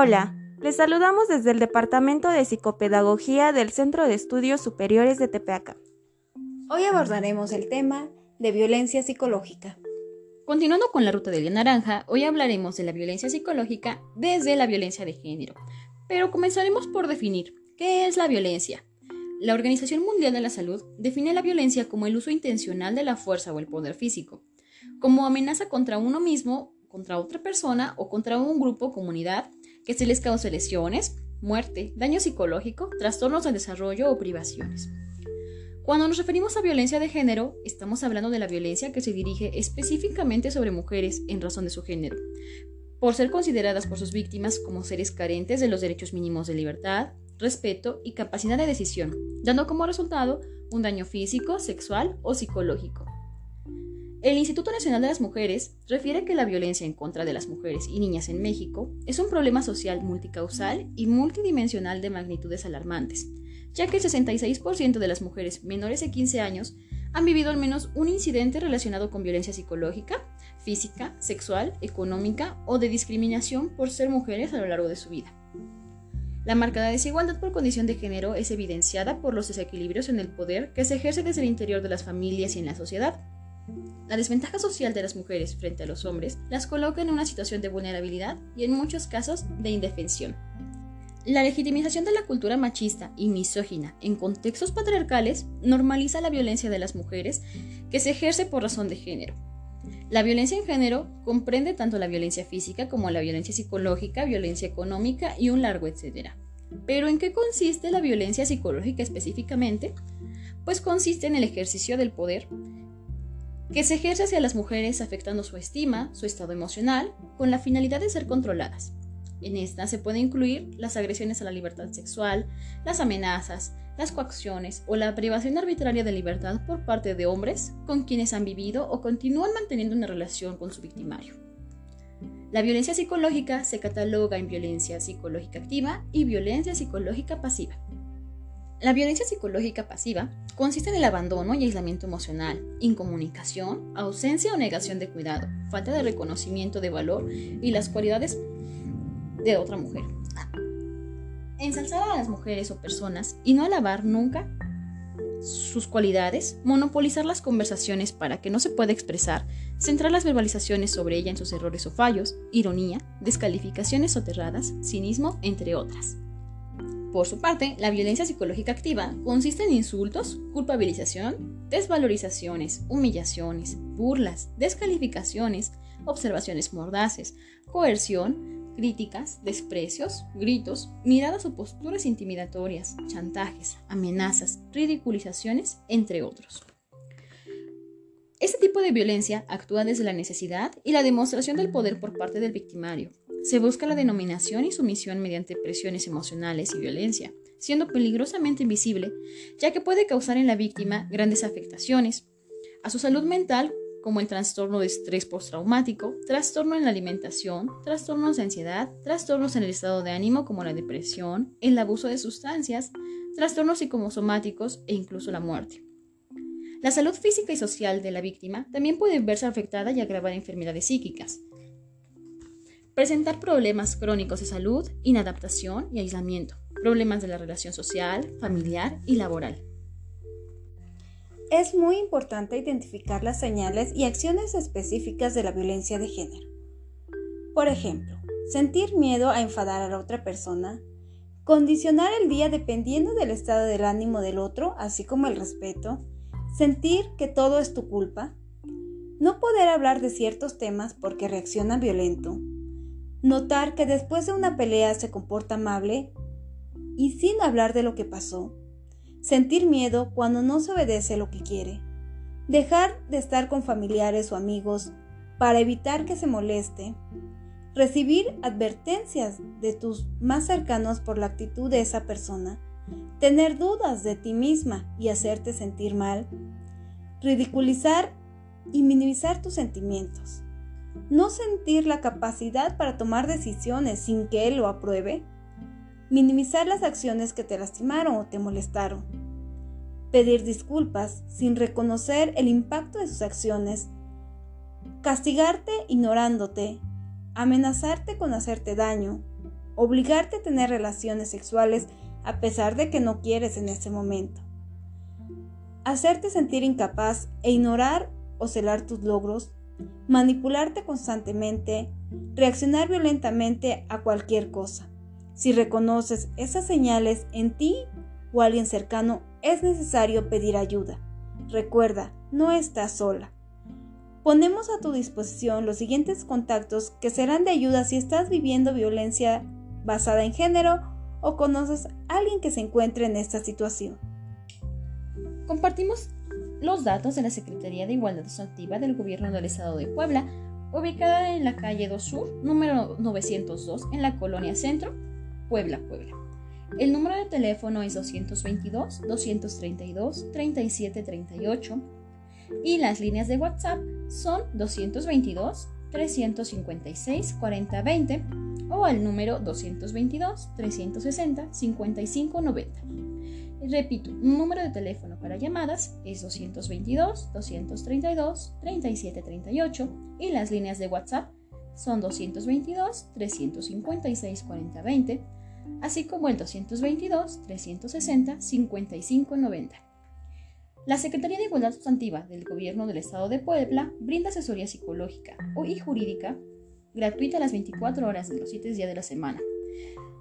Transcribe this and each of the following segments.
Hola, les saludamos desde el Departamento de Psicopedagogía del Centro de Estudios Superiores de Tepeaca. Hoy abordaremos el tema de violencia psicológica. Continuando con la ruta de la naranja, hoy hablaremos de la violencia psicológica desde la violencia de género. Pero comenzaremos por definir qué es la violencia. La Organización Mundial de la Salud define la violencia como el uso intencional de la fuerza o el poder físico, como amenaza contra uno mismo, contra otra persona o contra un grupo, comunidad, que se les cause lesiones, muerte, daño psicológico, trastornos de desarrollo o privaciones. Cuando nos referimos a violencia de género, estamos hablando de la violencia que se dirige específicamente sobre mujeres en razón de su género, por ser consideradas por sus víctimas como seres carentes de los derechos mínimos de libertad, respeto y capacidad de decisión, dando como resultado un daño físico, sexual o psicológico. El Instituto Nacional de las Mujeres refiere que la violencia en contra de las mujeres y niñas en México es un problema social multicausal y multidimensional de magnitudes alarmantes, ya que el 66% de las mujeres menores de 15 años han vivido al menos un incidente relacionado con violencia psicológica, física, sexual, económica o de discriminación por ser mujeres a lo largo de su vida. La marcada desigualdad por condición de género es evidenciada por los desequilibrios en el poder que se ejerce desde el interior de las familias y en la sociedad, la desventaja social de las mujeres frente a los hombres las coloca en una situación de vulnerabilidad y en muchos casos de indefensión. La legitimización de la cultura machista y misógina en contextos patriarcales normaliza la violencia de las mujeres que se ejerce por razón de género. La violencia en género comprende tanto la violencia física como la violencia psicológica, violencia económica y un largo etcétera. Pero ¿en qué consiste la violencia psicológica específicamente? Pues consiste en el ejercicio del poder que se ejerce hacia las mujeres afectando su estima, su estado emocional, con la finalidad de ser controladas. En esta se puede incluir las agresiones a la libertad sexual, las amenazas, las coacciones o la privación arbitraria de libertad por parte de hombres con quienes han vivido o continúan manteniendo una relación con su victimario. La violencia psicológica se cataloga en violencia psicológica activa y violencia psicológica pasiva. La violencia psicológica pasiva consiste en el abandono y aislamiento emocional, incomunicación, ausencia o negación de cuidado, falta de reconocimiento de valor y las cualidades de otra mujer. Ensalzar a las mujeres o personas y no alabar nunca sus cualidades, monopolizar las conversaciones para que no se pueda expresar, centrar las verbalizaciones sobre ella en sus errores o fallos, ironía, descalificaciones soterradas, cinismo, entre otras. Por su parte, la violencia psicológica activa consiste en insultos, culpabilización, desvalorizaciones, humillaciones, burlas, descalificaciones, observaciones mordaces, coerción, críticas, desprecios, gritos, miradas o posturas intimidatorias, chantajes, amenazas, ridiculizaciones, entre otros. Este tipo de violencia actúa desde la necesidad y la demostración del poder por parte del victimario, se busca la denominación y sumisión mediante presiones emocionales y violencia, siendo peligrosamente invisible, ya que puede causar en la víctima grandes afectaciones a su salud mental, como el trastorno de estrés postraumático, trastorno en la alimentación, trastornos de ansiedad, trastornos en el estado de ánimo como la depresión, el abuso de sustancias, trastornos psicosomáticos e incluso la muerte. La salud física y social de la víctima también puede verse afectada y agravar enfermedades psíquicas, presentar problemas crónicos de salud, inadaptación y aislamiento, problemas de la relación social, familiar y laboral. Es muy importante identificar las señales y acciones específicas de la violencia de género. Por ejemplo, sentir miedo a enfadar a la otra persona, condicionar el día dependiendo del estado del ánimo del otro, así como el respeto, sentir que todo es tu culpa, no poder hablar de ciertos temas porque reacciona violento, Notar que después de una pelea se comporta amable y sin hablar de lo que pasó. Sentir miedo cuando no se obedece lo que quiere. Dejar de estar con familiares o amigos para evitar que se moleste. Recibir advertencias de tus más cercanos por la actitud de esa persona. Tener dudas de ti misma y hacerte sentir mal. Ridiculizar y minimizar tus sentimientos no sentir la capacidad para tomar decisiones sin que él lo apruebe, minimizar las acciones que te lastimaron o te molestaron, pedir disculpas sin reconocer el impacto de sus acciones, castigarte ignorándote, amenazarte con hacerte daño. Obligarte a tener relaciones sexuales a pesar de que no quieres en ese momento. Hacerte sentir incapaz e ignorar o celar tus logros, manipularte constantemente, reaccionar violentamente a cualquier cosa. Si reconoces esas señales en ti o alguien cercano, es necesario pedir ayuda. Recuerda, no estás sola. Ponemos a tu disposición los siguientes contactos que serán de ayuda si estás viviendo violencia basada en género o conoces a alguien que se encuentre en esta situación. Compartimos los datos de la Secretaría de Igualdad Sustantiva del Gobierno del Estado de Puebla, ubicada en la calle 2 Sur, número 902, en la colonia Centro, Puebla, Puebla. El número de teléfono es 222-232-3738 y las líneas de WhatsApp son 222-356-4020 o al número 222-360-5590. Repito, un número de teléfono para llamadas es 222-232-3738 y las líneas de WhatsApp son 222-356-4020, así como el 222-360-5590. La Secretaría de Igualdad Sustantiva del Gobierno del Estado de Puebla brinda asesoría psicológica y jurídica gratuita las 24 horas de los 7 días de la semana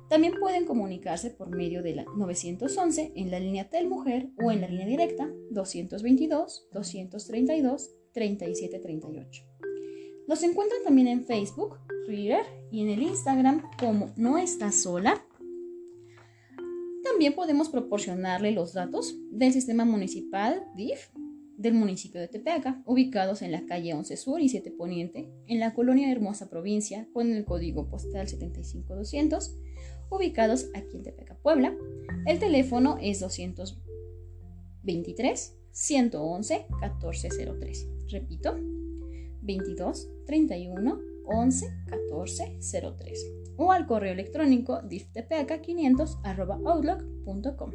también pueden comunicarse por medio de la 911 en la línea Telmujer o en la línea directa 222-232-3738. Los encuentran también en Facebook, Twitter y en el Instagram como No Está Sola. También podemos proporcionarle los datos del sistema municipal DIF del municipio de Tepeaca, ubicados en la calle 11 Sur y 7 Poniente, en la colonia Hermosa Provincia, con el código postal 75200 ubicados aquí en Tepeca, Puebla. El teléfono es 223 111 1403. Repito, 22 31 11 14 03 o al correo electrónico diftepeaca500 outlook.com.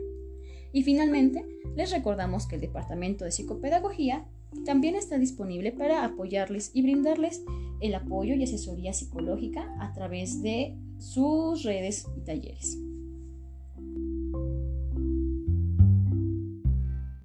Y finalmente, les recordamos que el Departamento de Psicopedagogía también está disponible para apoyarles y brindarles el apoyo y asesoría psicológica a través de sus redes y talleres.